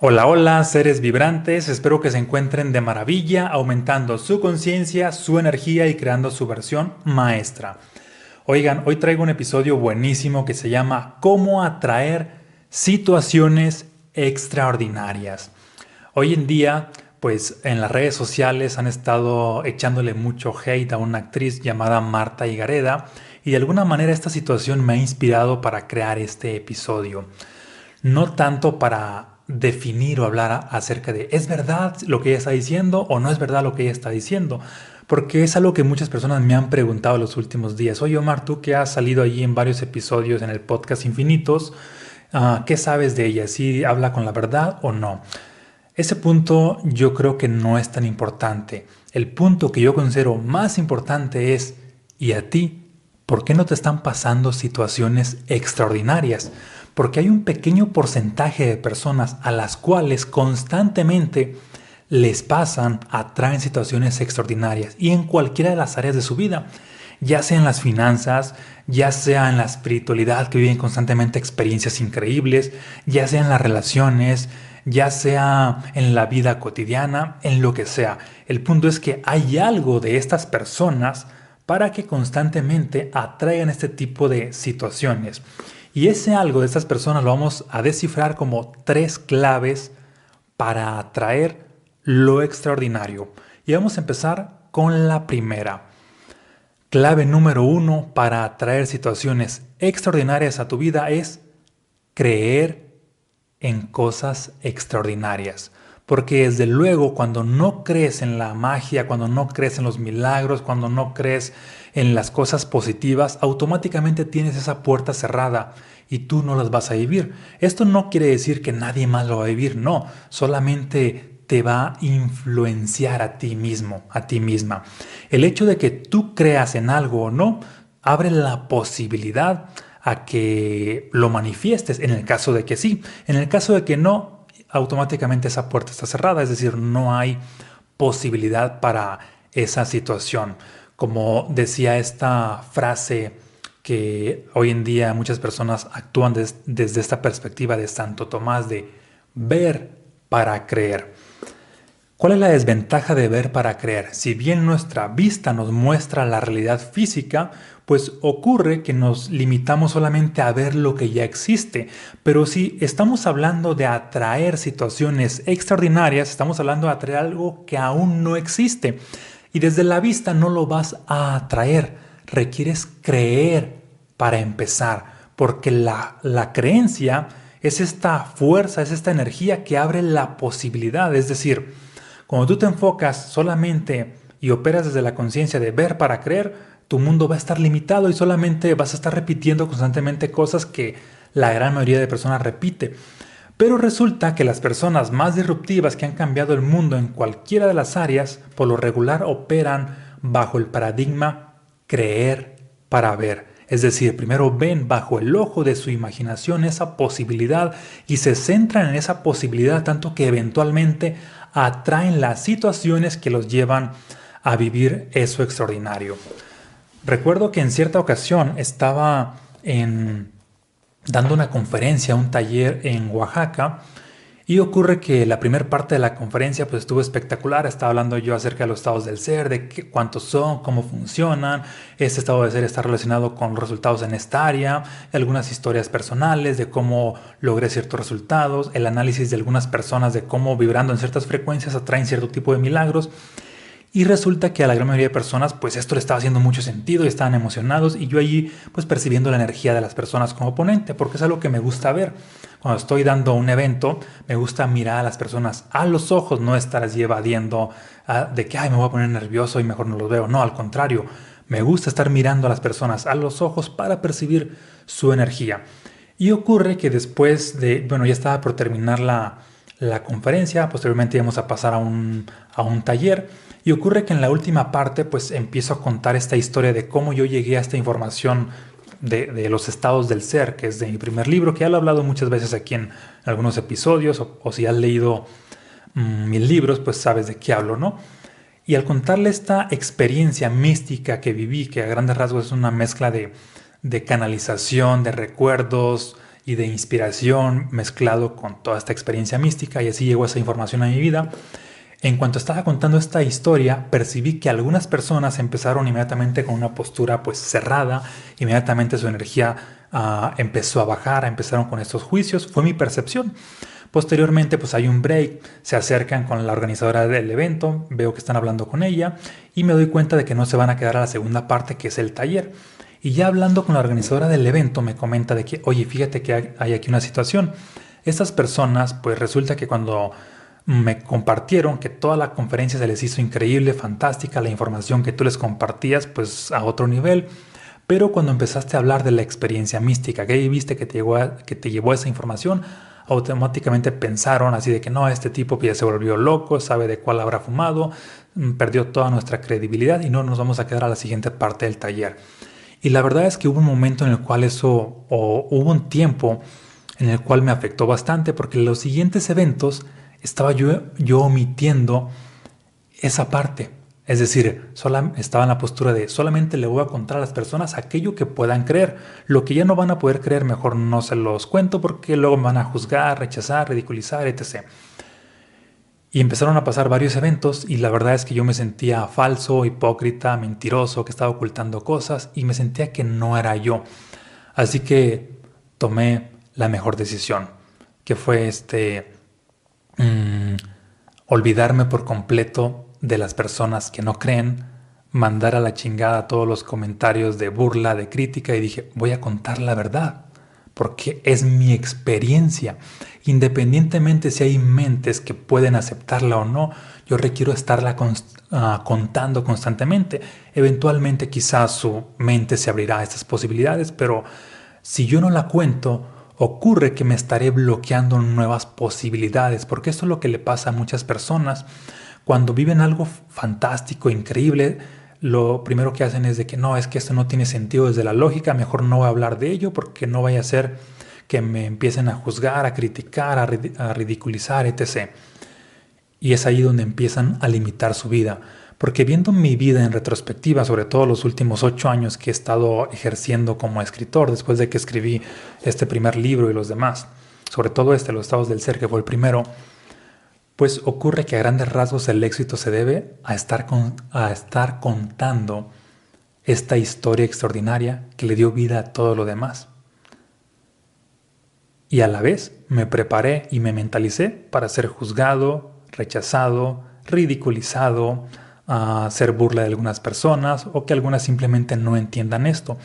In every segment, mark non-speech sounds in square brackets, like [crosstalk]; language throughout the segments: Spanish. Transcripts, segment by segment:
Hola, hola, seres vibrantes, espero que se encuentren de maravilla, aumentando su conciencia, su energía y creando su versión maestra. Oigan, hoy traigo un episodio buenísimo que se llama Cómo atraer situaciones extraordinarias. Hoy en día, pues en las redes sociales han estado echándole mucho hate a una actriz llamada Marta Higareda y de alguna manera esta situación me ha inspirado para crear este episodio. No tanto para definir o hablar acerca de es verdad lo que ella está diciendo o no es verdad lo que ella está diciendo. Porque es algo que muchas personas me han preguntado los últimos días. Oye Omar, tú que has salido allí en varios episodios en el podcast Infinitos, ah, ¿qué sabes de ella? ¿Si habla con la verdad o no? Ese punto yo creo que no es tan importante. El punto que yo considero más importante es, ¿y a ti? ¿Por qué no te están pasando situaciones extraordinarias? Porque hay un pequeño porcentaje de personas a las cuales constantemente les pasan, atraen situaciones extraordinarias y en cualquiera de las áreas de su vida, ya sea en las finanzas, ya sea en la espiritualidad que viven constantemente experiencias increíbles, ya sea en las relaciones, ya sea en la vida cotidiana, en lo que sea. El punto es que hay algo de estas personas para que constantemente atraigan este tipo de situaciones. Y ese algo de estas personas lo vamos a descifrar como tres claves para atraer lo extraordinario. Y vamos a empezar con la primera. Clave número uno para atraer situaciones extraordinarias a tu vida es creer en cosas extraordinarias. Porque desde luego cuando no crees en la magia, cuando no crees en los milagros, cuando no crees en las cosas positivas, automáticamente tienes esa puerta cerrada y tú no las vas a vivir. Esto no quiere decir que nadie más lo va a vivir, no, solamente te va a influenciar a ti mismo, a ti misma. El hecho de que tú creas en algo o no, abre la posibilidad a que lo manifiestes en el caso de que sí. En el caso de que no, automáticamente esa puerta está cerrada, es decir, no hay posibilidad para esa situación. Como decía esta frase que hoy en día muchas personas actúan desde esta perspectiva de Santo Tomás de ver para creer. ¿Cuál es la desventaja de ver para creer? Si bien nuestra vista nos muestra la realidad física, pues ocurre que nos limitamos solamente a ver lo que ya existe. Pero si estamos hablando de atraer situaciones extraordinarias, estamos hablando de atraer algo que aún no existe. Y desde la vista no lo vas a atraer, requieres creer para empezar, porque la, la creencia es esta fuerza, es esta energía que abre la posibilidad. Es decir, cuando tú te enfocas solamente y operas desde la conciencia de ver para creer, tu mundo va a estar limitado y solamente vas a estar repitiendo constantemente cosas que la gran mayoría de personas repite. Pero resulta que las personas más disruptivas que han cambiado el mundo en cualquiera de las áreas, por lo regular operan bajo el paradigma creer para ver. Es decir, primero ven bajo el ojo de su imaginación esa posibilidad y se centran en esa posibilidad tanto que eventualmente atraen las situaciones que los llevan a vivir eso extraordinario. Recuerdo que en cierta ocasión estaba dando una conferencia, un taller en Oaxaca. Y ocurre que la primera parte de la conferencia pues estuvo espectacular. Estaba hablando yo acerca de los estados del ser, de qué, cuántos son, cómo funcionan. Este estado del ser está relacionado con resultados en esta área, algunas historias personales de cómo logré ciertos resultados, el análisis de algunas personas de cómo vibrando en ciertas frecuencias atraen cierto tipo de milagros. Y resulta que a la gran mayoría de personas, pues esto le estaba haciendo mucho sentido y estaban emocionados y yo allí, pues percibiendo la energía de las personas como ponente, porque es algo que me gusta ver. Cuando estoy dando un evento, me gusta mirar a las personas a los ojos, no estar evadiendo ah, de que, ay, me voy a poner nervioso y mejor no los veo. No, al contrario, me gusta estar mirando a las personas a los ojos para percibir su energía. Y ocurre que después de, bueno, ya estaba por terminar la, la conferencia, posteriormente íbamos a pasar a un, a un taller y ocurre que en la última parte pues empiezo a contar esta historia de cómo yo llegué a esta información de, los estados del ser, que es de mi primer libro, que ya lo he hablado muchas veces aquí en algunos episodios, o, si has leído mm, mis libros, pues sabes de qué hablo, ¿no? Y al contarle esta experiencia mística que viví, que a grandes rasgos es una mezcla de, de canalización, de recuerdos, y de inspiración mezclado con toda esta experiencia mística y así llegó esa información a mi vida. En cuanto estaba contando esta historia, percibí que algunas personas empezaron inmediatamente con una postura pues cerrada, inmediatamente su energía uh, empezó a bajar, empezaron con estos juicios, fue mi percepción. Posteriormente pues hay un break, se acercan con la organizadora del evento, veo que están hablando con ella y me doy cuenta de que no se van a quedar a la segunda parte que es el taller. Y ya hablando con la organizadora del evento me comenta de que, oye, fíjate que hay aquí una situación. Estas personas, pues resulta que cuando me compartieron que toda la conferencia se les hizo increíble, fantástica, la información que tú les compartías, pues a otro nivel. Pero cuando empezaste a hablar de la experiencia mística, que viste que te, llevó a, que te llevó esa información, automáticamente pensaron así de que no, este tipo ya se volvió loco, sabe de cuál habrá fumado, mm, perdió toda nuestra credibilidad y no nos vamos a quedar a la siguiente parte del taller. Y la verdad es que hubo un momento en el cual eso, o hubo un tiempo en el cual me afectó bastante porque los siguientes eventos estaba yo, yo omitiendo esa parte. Es decir, estaba en la postura de solamente le voy a contar a las personas aquello que puedan creer. Lo que ya no van a poder creer, mejor no se los cuento porque luego me van a juzgar, rechazar, ridiculizar, etc. Y empezaron a pasar varios eventos y la verdad es que yo me sentía falso, hipócrita, mentiroso, que estaba ocultando cosas y me sentía que no era yo. Así que tomé la mejor decisión, que fue este mm, olvidarme por completo de las personas que no creen, mandar a la chingada todos los comentarios de burla, de crítica y dije, voy a contar la verdad porque es mi experiencia. Independientemente si hay mentes que pueden aceptarla o no, yo requiero estarla ah, contando constantemente. Eventualmente quizás su mente se abrirá a estas posibilidades, pero si yo no la cuento, ocurre que me estaré bloqueando nuevas posibilidades, porque esto es lo que le pasa a muchas personas cuando viven algo fantástico, increíble, lo primero que hacen es de que no, es que esto no tiene sentido desde la lógica, mejor no voy a hablar de ello porque no vaya a ser que me empiecen a juzgar, a criticar, a, ridiculizar, etc. Y es ahí donde empiezan a limitar su vida. Porque viendo mi vida en retrospectiva, sobre todo los últimos ocho años que he estado ejerciendo como escritor, después de que escribí este primer libro y los demás, sobre todo este, Los estados del ser, que fue el primero, pues ocurre que a grandes rasgos el éxito se debe a estar, a estar contando esta historia extraordinaria que le dio vida a todo lo demás. Y a la vez me preparé y me mentalicé para ser juzgado, rechazado, ridiculizado, a hacer burla de algunas personas o que algunas simplemente no entiendan esto.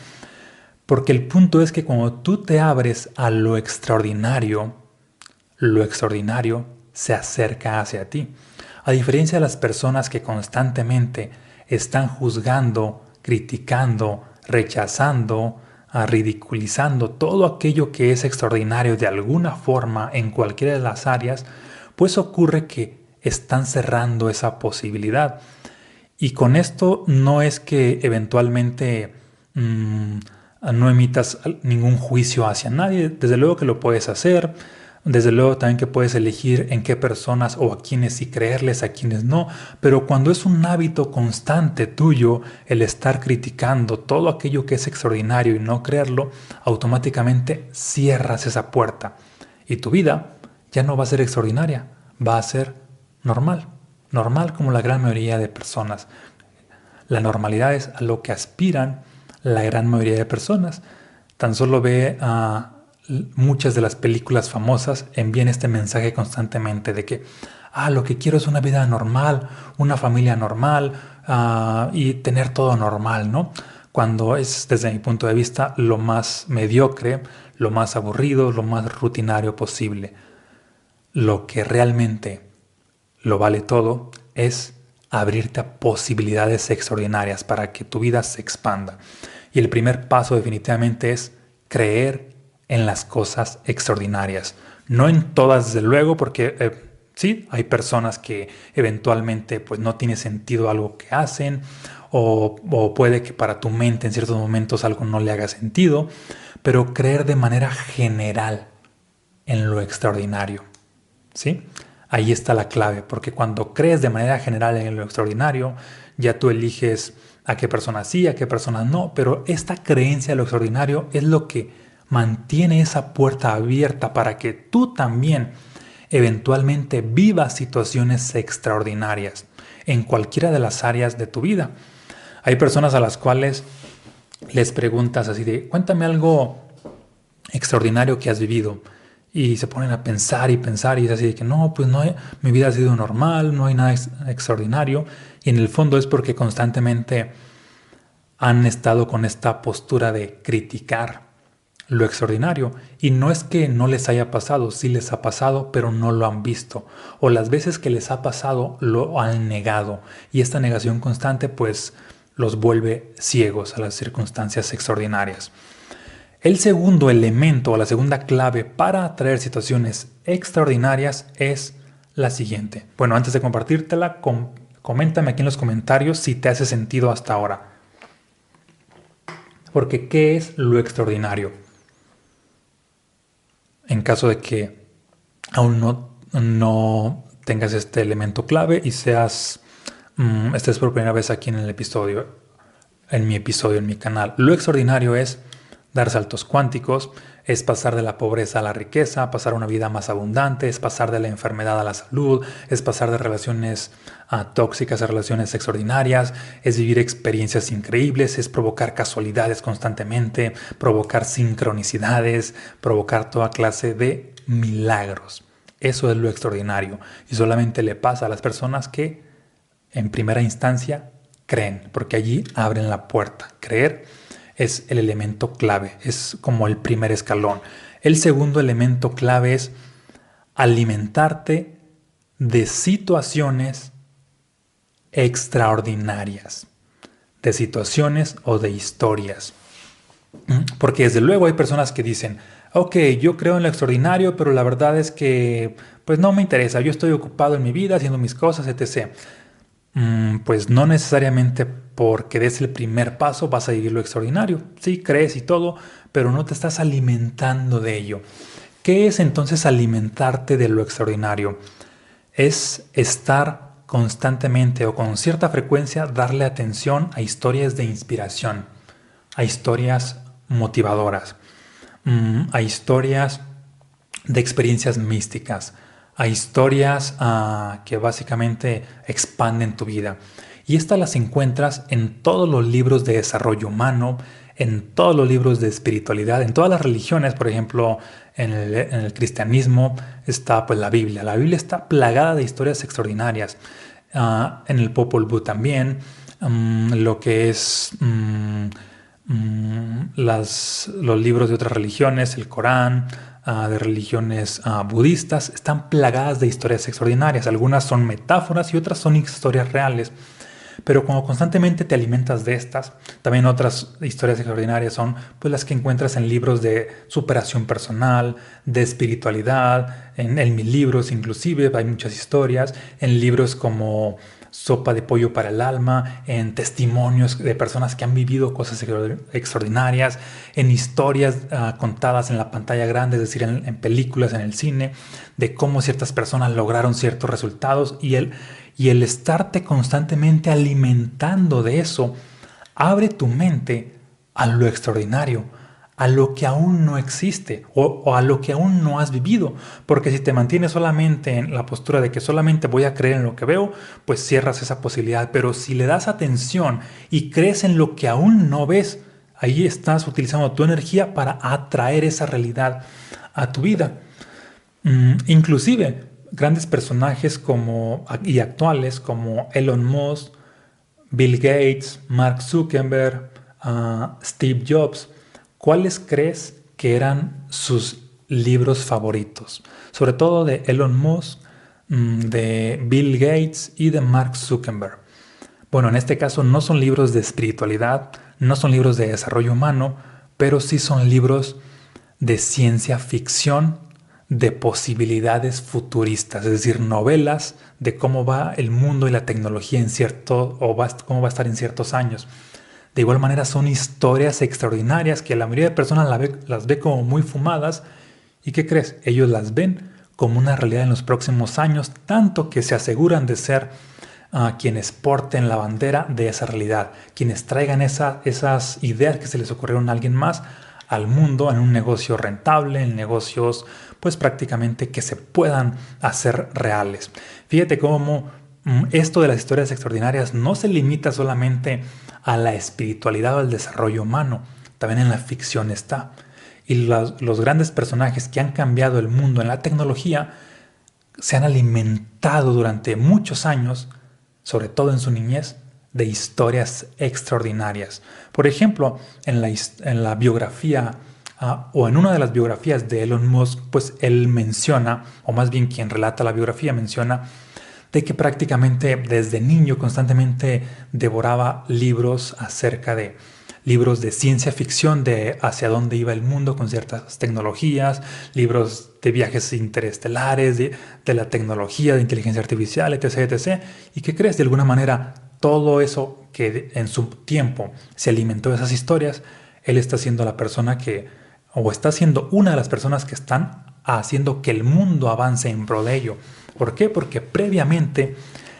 Porque el punto es que cuando tú te abres a lo extraordinario, lo extraordinario se acerca hacia ti. A diferencia de las personas que constantemente están juzgando, criticando, rechazando, ah, ridiculizando todo aquello que es extraordinario de alguna forma en cualquiera de las áreas, pues ocurre que están cerrando esa posibilidad. Y con esto no es que eventualmente mm, no emitas ningún juicio hacia nadie, desde luego que lo puedes hacer, desde luego también que puedes elegir en qué personas o a quienes sí creerles, a quienes no, pero cuando es un hábito constante tuyo el estar criticando todo aquello que es extraordinario y no creerlo, automáticamente cierras esa puerta. Y tu vida ya no va a ser extraordinaria, va a ser normal, normal como la gran mayoría de personas. La normalidad es a lo que aspiran la gran mayoría de personas. Tan solo ve a muchas de las películas famosas envían este mensaje constantemente de que, ah, lo que quiero es una vida normal, una familia normal ah, y tener todo normal, ¿no? Cuando es, desde mi punto de vista, lo más mediocre, lo más aburrido, lo más rutinario posible. Lo que realmente lo vale todo es abrirte a posibilidades extraordinarias para que tu vida se expanda. Y el primer paso definitivamente es creer en las cosas extraordinarias. No en todas, desde luego, porque eh, sí, hay personas que eventualmente pues no tiene sentido algo que hacen o, o, puede que para tu mente en ciertos momentos algo no le haga sentido, pero creer de manera general en lo extraordinario. ¿Sí? Ahí está la clave, porque cuando crees de manera general en lo extraordinario, ya tú eliges a qué personas sí, a qué personas no, pero esta creencia en lo extraordinario es lo que mantiene esa puerta abierta para que tú también eventualmente vivas situaciones extraordinarias en cualquiera de las áreas de tu vida. Hay personas a las cuales les preguntas así de, cuéntame algo extraordinario que has vivido. Y se ponen a pensar y pensar y es así de que no, pues no, mi vida ha sido normal, no hay nada extraordinario. Y en el fondo es porque constantemente han estado con esta postura de criticar lo extraordinario. Y no es que no les haya pasado, sí les ha pasado, pero no lo han visto. O las veces que les ha pasado lo han negado. Y esta negación constante pues los vuelve ciegos a las circunstancias extraordinarias. El segundo elemento o la segunda clave para atraer situaciones extraordinarias es la siguiente. Bueno, antes de compartírtela, coméntame aquí en los comentarios si te hace sentido hasta ahora. Porque, ¿qué es lo extraordinario? En caso de que aún no, no tengas este elemento clave y seas, mm, estés por primera vez aquí en el episodio, en mi episodio, en mi canal. Lo extraordinario es dar saltos cuánticos, es pasar de la pobreza a la riqueza, pasar una vida más abundante, es pasar de la enfermedad a la salud, es pasar de relaciones ah, tóxicas a relaciones extraordinarias, es vivir experiencias increíbles, es provocar casualidades constantemente, provocar sincronicidades, provocar toda clase de milagros. Eso es lo extraordinario y solamente le pasa a las personas que en primera instancia creen, porque allí abren la puerta. Creer es el elemento clave, es como el primer escalón. El segundo elemento clave es alimentarte de situaciones extraordinarias, de situaciones o de historias. ¿Mm? Porque desde luego hay personas que dicen, ok, yo creo en lo extraordinario, pero la verdad es que pues no me interesa, yo estoy ocupado en mi vida haciendo mis cosas, etc. Mm, pues no necesariamente porque des el primer paso vas a vivir lo extraordinario. Sí, crees y todo, pero no te estás alimentando de ello. ¿Qué es entonces alimentarte de lo extraordinario? Es estar constantemente o con cierta frecuencia darle atención a historias de inspiración, a historias motivadoras, mm, a historias de experiencias místicas, a historias ah, que básicamente expanden tu vida. Y estas las encuentras en todos los libros de desarrollo humano, en todos los libros de espiritualidad, en todas las religiones, por ejemplo, en el, cristianismo está pues la Biblia. La Biblia está plagada de historias extraordinarias. Ah, en el Popol Vuh también, mm, lo que es mm, mm, las, los libros de otras religiones, el Corán, Ah, de religiones ah, budistas están plagadas de historias extraordinarias. Algunas son metáforas y otras son historias reales. Pero cuando constantemente te alimentas de estas, también otras historias extraordinarias son pues, las que encuentras en libros de superación personal, de espiritualidad, en, en mis libros inclusive hay muchas historias, en libros como sopa de pollo para el alma, en testimonios de personas que han vivido cosas extraordinarias, en historias ah, contadas en la pantalla grande, es decir, en, películas, en el cine, de cómo ciertas personas lograron ciertos resultados y el, y el estarte constantemente alimentando de eso abre tu mente a lo extraordinario a lo que aún no existe o, a lo que aún no has vivido. Porque si te mantienes solamente en la postura de que solamente voy a creer en lo que veo, pues cierras esa posibilidad. Pero si le das atención y crees en lo que aún no ves, ahí estás utilizando tu energía para atraer esa realidad a tu vida. Mm, inclusive grandes personajes como y actuales como Elon Musk, Bill Gates, Mark Zuckerberg, ah, Steve Jobs, ¿cuáles crees que eran sus libros favoritos? Sobre todo de Elon Musk, mm, de Bill Gates y de Mark Zuckerberg. Bueno, en este caso no son libros de espiritualidad, no son libros de desarrollo humano, pero sí son libros de ciencia ficción, de posibilidades futuristas, es decir, novelas de cómo va el mundo y la tecnología en cierto o cómo va a estar en ciertos años. De igual manera son historias extraordinarias que la mayoría de personas las ve como muy fumadas. ¿Y qué crees? Ellos las ven como una realidad en los próximos años, tanto que se aseguran de ser ah, quienes porten la bandera de esa realidad, quienes traigan esas ideas que se les ocurrieron a alguien más al mundo en un negocio rentable, en negocios pues prácticamente que se puedan hacer reales. Fíjate cómo esto de las historias extraordinarias no se limita solamente a la espiritualidad o al desarrollo humano, también en la ficción está. Y los, grandes personajes que han cambiado el mundo en la tecnología se han alimentado durante muchos años, sobre todo en su niñez, de historias extraordinarias. Por ejemplo, en la, en la biografía ah, o en una de las biografías de Elon Musk, pues él menciona, o más bien quien relata la biografía menciona, de que prácticamente desde niño constantemente devoraba libros acerca de libros de ciencia ficción de hacia dónde iba el mundo con ciertas tecnologías, libros de viajes interestelares, de, de la tecnología, de inteligencia artificial, etc, etc. ¿Y qué crees? De alguna manera todo eso que en su tiempo se alimentó de esas historias, él está siendo la persona que, o está siendo una de las personas que están haciendo que el mundo avance en pro de ello. ¿Por qué? Porque previamente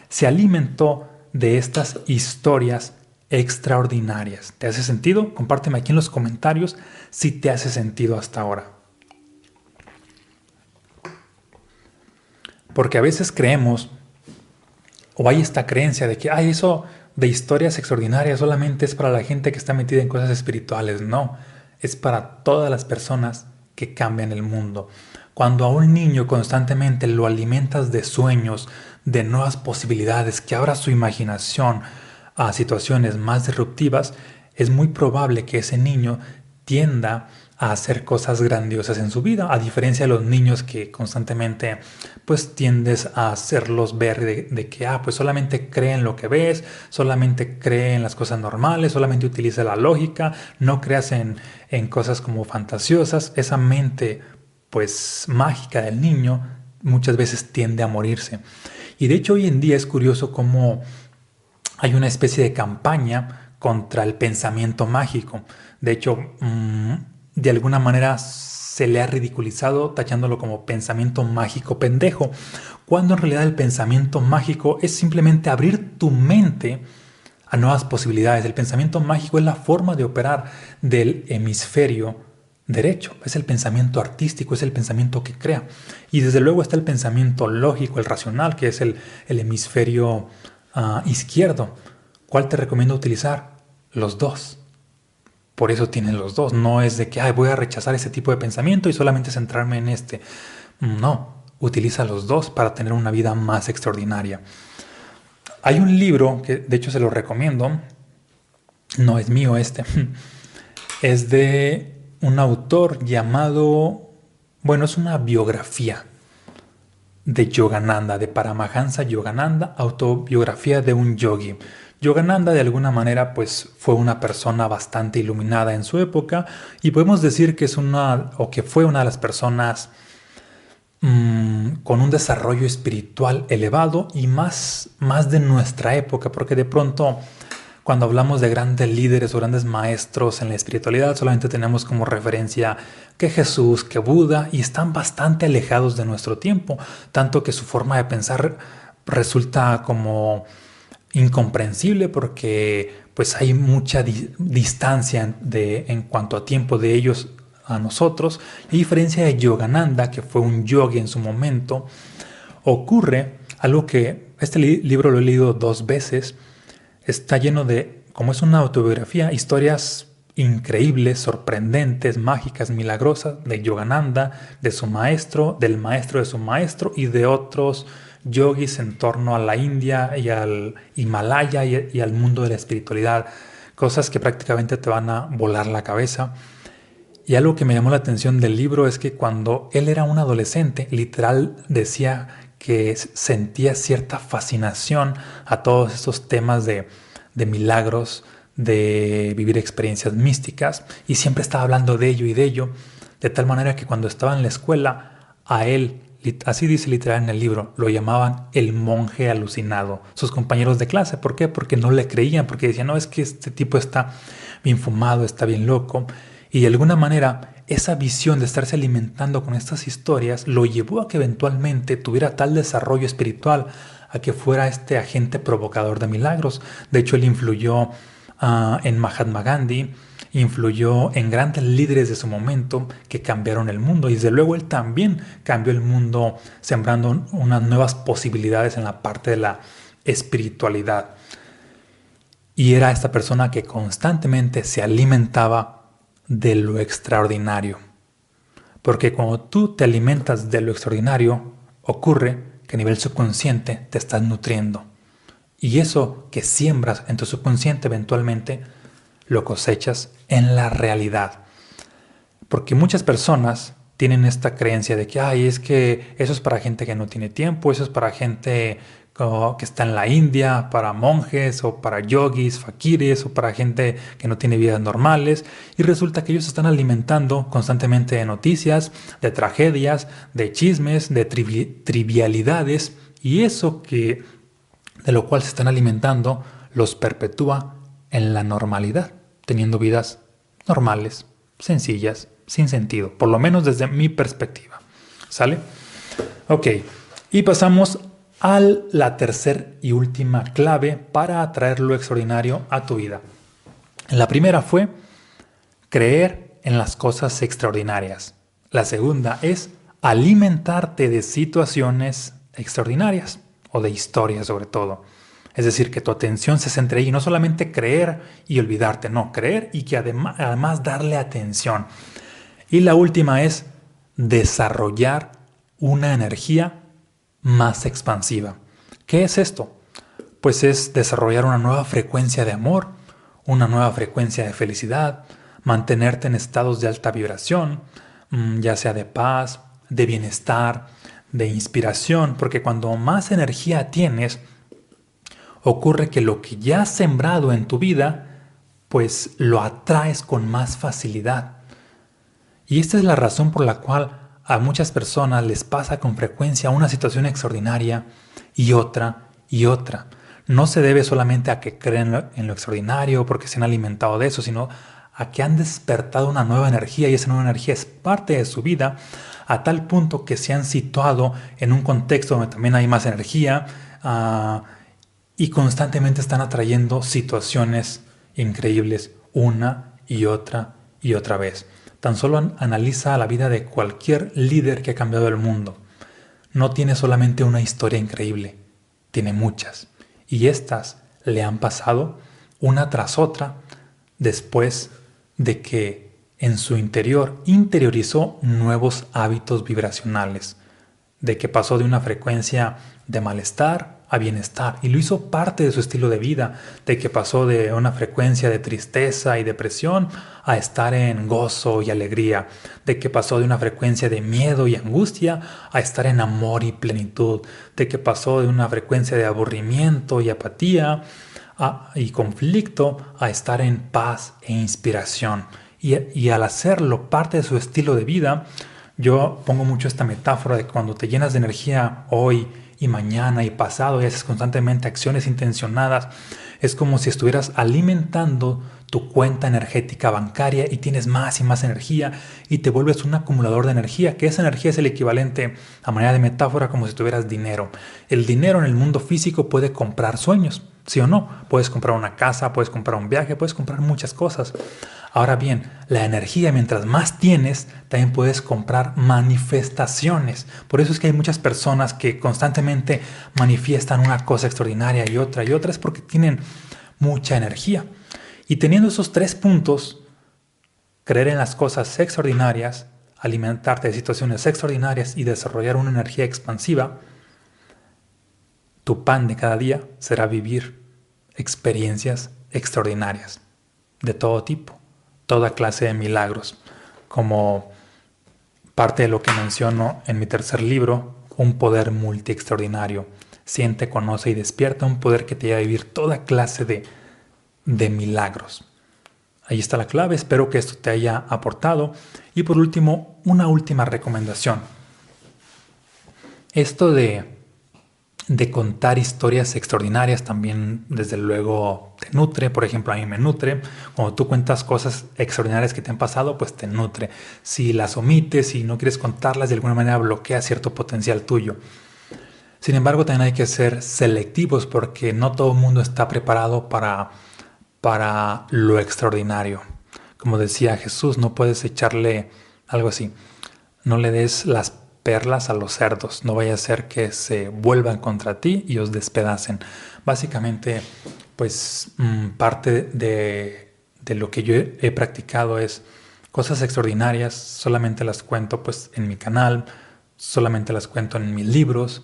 se alimentó de estas historias extraordinarias. ¿Te hace sentido? Compárteme aquí en los comentarios si te hace sentido hasta ahora. Porque a veces creemos o hay esta creencia de que, ay, eso de historias extraordinarias solamente es para la gente que está metida en cosas espirituales. No, es para todas las personas que cambian el mundo. Cuando a un niño constantemente lo alimentas de sueños, de nuevas posibilidades, que abra su imaginación a situaciones más disruptivas, es muy probable que ese niño tienda a hacer cosas grandiosas en su vida, a diferencia de los niños que constantemente pues tiendes a hacerlos ver de, que, ah, pues solamente cree en lo que ves, solamente cree en las cosas normales, solamente utiliza la lógica, no creas en, en cosas como fantasiosas, esa mente pues mágica del niño muchas veces tiende a morirse. Y de hecho hoy en día es curioso cómo hay una especie de campaña contra el pensamiento mágico. De hecho, mm, de alguna manera se le ha ridiculizado tachándolo como pensamiento mágico pendejo, cuando en realidad el pensamiento mágico es simplemente abrir tu mente a nuevas posibilidades. El pensamiento mágico es la forma de operar del hemisferio derecho, es el pensamiento artístico, es el pensamiento que crea. Y desde luego está el pensamiento lógico, el racional, que es el, hemisferio ah, izquierdo. ¿Cuál te recomiendo utilizar? Los dos. Por eso tienen los dos. No es de que voy a rechazar ese tipo de pensamiento y solamente centrarme en este. No, utiliza los dos para tener una vida más extraordinaria. Hay un libro que de hecho se lo recomiendo. No es mío este. [laughs] Es de un autor llamado, bueno, es una biografía de Yogananda, de Paramahansa Yogananda, autobiografía de un yogi. Yogananda de alguna manera pues fue una persona bastante iluminada en su época y podemos decir que es una o que fue una de las personas mm, con un desarrollo espiritual elevado y más, más de nuestra época porque de pronto cuando hablamos de grandes líderes o grandes maestros en la espiritualidad solamente tenemos como referencia que Jesús, que Buda y están bastante alejados de nuestro tiempo, tanto que su forma de pensar resulta como incomprensible porque pues hay mucha distancia de, en cuanto a tiempo de ellos a nosotros. a diferencia de Yogananda, que fue un yogi en su momento, ocurre algo que este libro lo he leído dos veces. Está lleno de, como es una autobiografía, historias increíbles, sorprendentes, mágicas, milagrosas de Yogananda, de su maestro, del maestro de su maestro y de otros yogis en torno a la India y al Himalaya y, al mundo de la espiritualidad, cosas que prácticamente te van a volar la cabeza. Y algo que me llamó la atención del libro es que cuando él era un adolescente, literal decía que sentía cierta fascinación a todos estos temas de, de milagros, de vivir experiencias místicas, y siempre estaba hablando de ello y de ello, de tal manera que cuando estaba en la escuela, a él así dice literal en el libro, lo llamaban el monje alucinado, sus compañeros de clase. ¿Por qué? Porque no le creían, porque decían, no, es que este tipo está bien fumado, está bien loco. Y de alguna manera, esa visión de estarse alimentando con estas historias lo llevó a que eventualmente tuviera tal desarrollo espiritual, a que fuera este agente provocador de milagros. De hecho, él influyó ah, en Mahatma Gandhi, influyó en grandes líderes de su momento que cambiaron el mundo y desde luego él también cambió el mundo sembrando unas nuevas posibilidades en la parte de la espiritualidad. Y era esta persona que constantemente se alimentaba de lo extraordinario. Porque cuando tú te alimentas de lo extraordinario, ocurre que a nivel subconsciente te estás nutriendo. Y eso que siembras en tu subconsciente eventualmente lo cosechas en la realidad. Porque muchas personas tienen esta creencia de que, ay, es que eso es para gente que no tiene tiempo, eso es para gente que está en la India, para monjes o para yogis, fakires o para gente que no tiene vidas normales. Y resulta que ellos están alimentando constantemente de noticias, de tragedias, de chismes, de trivialidades. Y eso que de lo cual se están alimentando los perpetúa en la normalidad, teniendo vidas normales, sencillas, sin sentido, por lo menos desde mi perspectiva. ¿Sale? Ok, y pasamos a la tercera y última clave para atraer lo extraordinario a tu vida. La primera fue creer en las cosas extraordinarias. La segunda es alimentarte de situaciones extraordinarias o de historias sobre todo. Es decir, que tu atención se centre ahí, no solamente creer y olvidarte, no, creer y que además, además darle atención. Y la última es desarrollar una energía más expansiva. ¿Qué es esto? Pues es desarrollar una nueva frecuencia de amor, una nueva frecuencia de felicidad, mantenerte en estados de alta vibración, mm, ya sea de paz, de bienestar, de inspiración, porque cuando más energía tienes, ocurre que lo que ya has sembrado en tu vida, pues lo atraes con más facilidad. Y esta es la razón por la cual a muchas personas les pasa con frecuencia una situación extraordinaria y otra y otra. No se debe solamente a que creen en lo extraordinario porque se han alimentado de eso, sino a que han despertado una nueva energía y esa nueva energía es parte de su vida a tal punto que se han situado en un contexto donde también hay más energía, uh, y constantemente están atrayendo situaciones increíbles una y otra y otra vez. Tan solo analiza la vida de cualquier líder que ha cambiado el mundo. No tiene solamente una historia increíble, tiene muchas. Y estas le han pasado una tras otra después de que en su interior interiorizó nuevos hábitos vibracionales, de que pasó de una frecuencia de malestar a bienestar y lo hizo parte de su estilo de vida, de que pasó de una frecuencia de tristeza y depresión a estar en gozo y alegría, de que pasó de una frecuencia de miedo y angustia a estar en amor y plenitud, de que pasó de una frecuencia de aburrimiento y apatía y conflicto a estar en paz e inspiración. Y, y al hacerlo parte de su estilo de vida, yo pongo mucho esta metáfora de cuando te llenas de energía hoy, y mañana y pasado y haces constantemente acciones intencionadas, es como si estuvieras alimentando tu cuenta energética bancaria y tienes más y más energía y te vuelves un acumulador de energía, que esa energía es el equivalente a manera de metáfora como si tuvieras dinero. El dinero en el mundo físico puede comprar sueños, ¿sí o no? Puedes comprar una casa, puedes comprar un viaje, puedes comprar muchas cosas. Ahora bien, la energía, mientras más tienes, también puedes comprar manifestaciones. Por eso es que hay muchas personas que constantemente manifiestan una cosa extraordinaria y otra y otra, es porque tienen mucha energía. Y teniendo esos tres puntos, creer en las cosas extraordinarias, alimentarte de situaciones extraordinarias y desarrollar una energía expansiva, tu pan de cada día será vivir experiencias extraordinarias de todo tipo toda clase de milagros, como parte de lo que menciono en mi tercer libro, un poder multi extraordinario. Siente, conoce y despierta un poder que te lleva a vivir toda clase de, de milagros. Ahí está la clave, espero que esto te haya aportado. Y por último, una última recomendación. Esto de de contar historias extraordinarias también desde luego te nutre, por ejemplo a mí me nutre, cuando tú cuentas cosas extraordinarias que te han pasado pues te nutre, si las omites y no quieres contarlas de alguna manera bloquea cierto potencial tuyo. Sin embargo también hay que ser selectivos porque no todo el mundo está preparado para, para lo extraordinario. Como decía Jesús, no puedes echarle algo así. No le des las perlas a los cerdos, no vaya a ser que se vuelvan contra ti y os despedacen. Básicamente, pues mm, parte de, de lo que yo he practicado es cosas extraordinarias, solamente las cuento pues en mi canal, solamente las cuento en mis libros,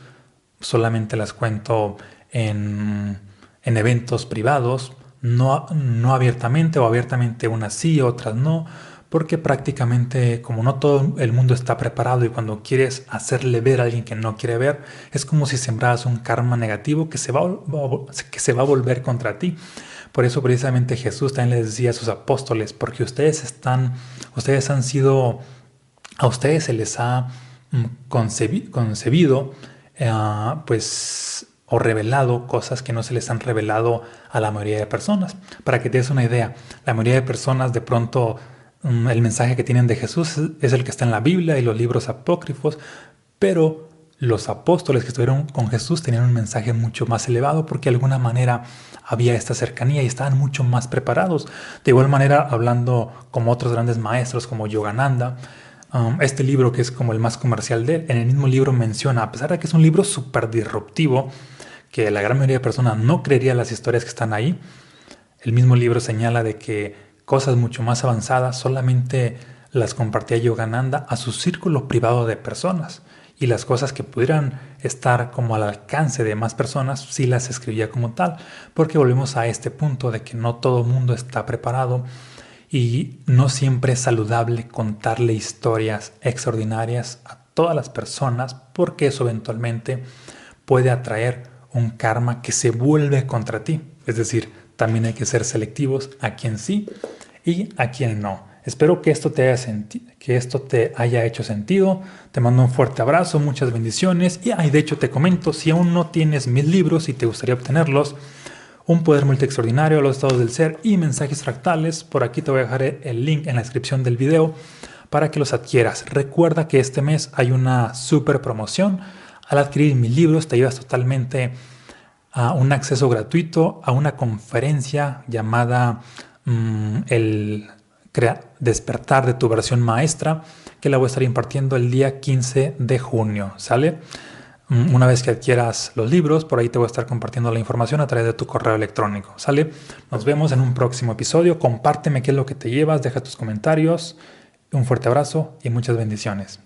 solamente las cuento en, en eventos privados, no, no abiertamente o abiertamente unas sí, otras no, porque prácticamente como no todo el mundo está preparado y cuando quieres hacerle ver a alguien que no quiere ver, es como si sembraras un karma negativo que se va, que se va a volver contra ti. Por eso precisamente Jesús también les decía a sus apóstoles, porque ustedes están, ustedes han sido, a ustedes se les ha mm, concebido, eh, pues o revelado cosas que no se les han revelado a la mayoría de personas. Para que te des una idea, la mayoría de personas de pronto Mm, el mensaje que tienen de Jesús es el que está en la Biblia y los libros apócrifos, pero los apóstoles que estuvieron con Jesús tenían un mensaje mucho más elevado porque de alguna manera había esta cercanía y estaban mucho más preparados. De igual manera, hablando como otros grandes maestros como Yogananda, um, este libro que es como el más comercial de él, en el mismo libro menciona, a pesar de que es un libro súper disruptivo, que la gran mayoría de personas no creería las historias que están ahí, el mismo libro señala de que cosas mucho más avanzadas solamente las compartía Yogananda a su círculo privado de personas. Y las cosas que pudieran estar como al alcance de más personas sí las escribía como tal, porque volvemos a este punto de que no todo mundo está preparado y no siempre es saludable contarle historias extraordinarias a todas las personas porque eso eventualmente puede atraer un karma que se vuelve contra ti. Es decir, también hay que ser selectivos a quien sí y a quien no. Espero que esto, te haya hecho sentido. Te mando un fuerte abrazo, muchas bendiciones. Y de hecho te comento, si aún no tienes mis libros y te gustaría obtenerlos, Un Poder Multi Extraordinario, Los Estados del Ser y Mensajes Fractales, por aquí te voy a dejar el link en la descripción del video para que los adquieras. Recuerda que este mes hay una super promoción. Al adquirir mis libros te llevas totalmente a un acceso gratuito a una conferencia llamada Mm, el despertar de tu versión maestra, que la voy a estar impartiendo el día 15 de junio, ¿sale? Mm, una vez que adquieras los libros, por ahí te voy a estar compartiendo la información a través de tu correo electrónico, ¿sale? Nos vemos en un próximo episodio, compárteme qué es lo que te llevas, deja tus comentarios, un fuerte abrazo y muchas bendiciones.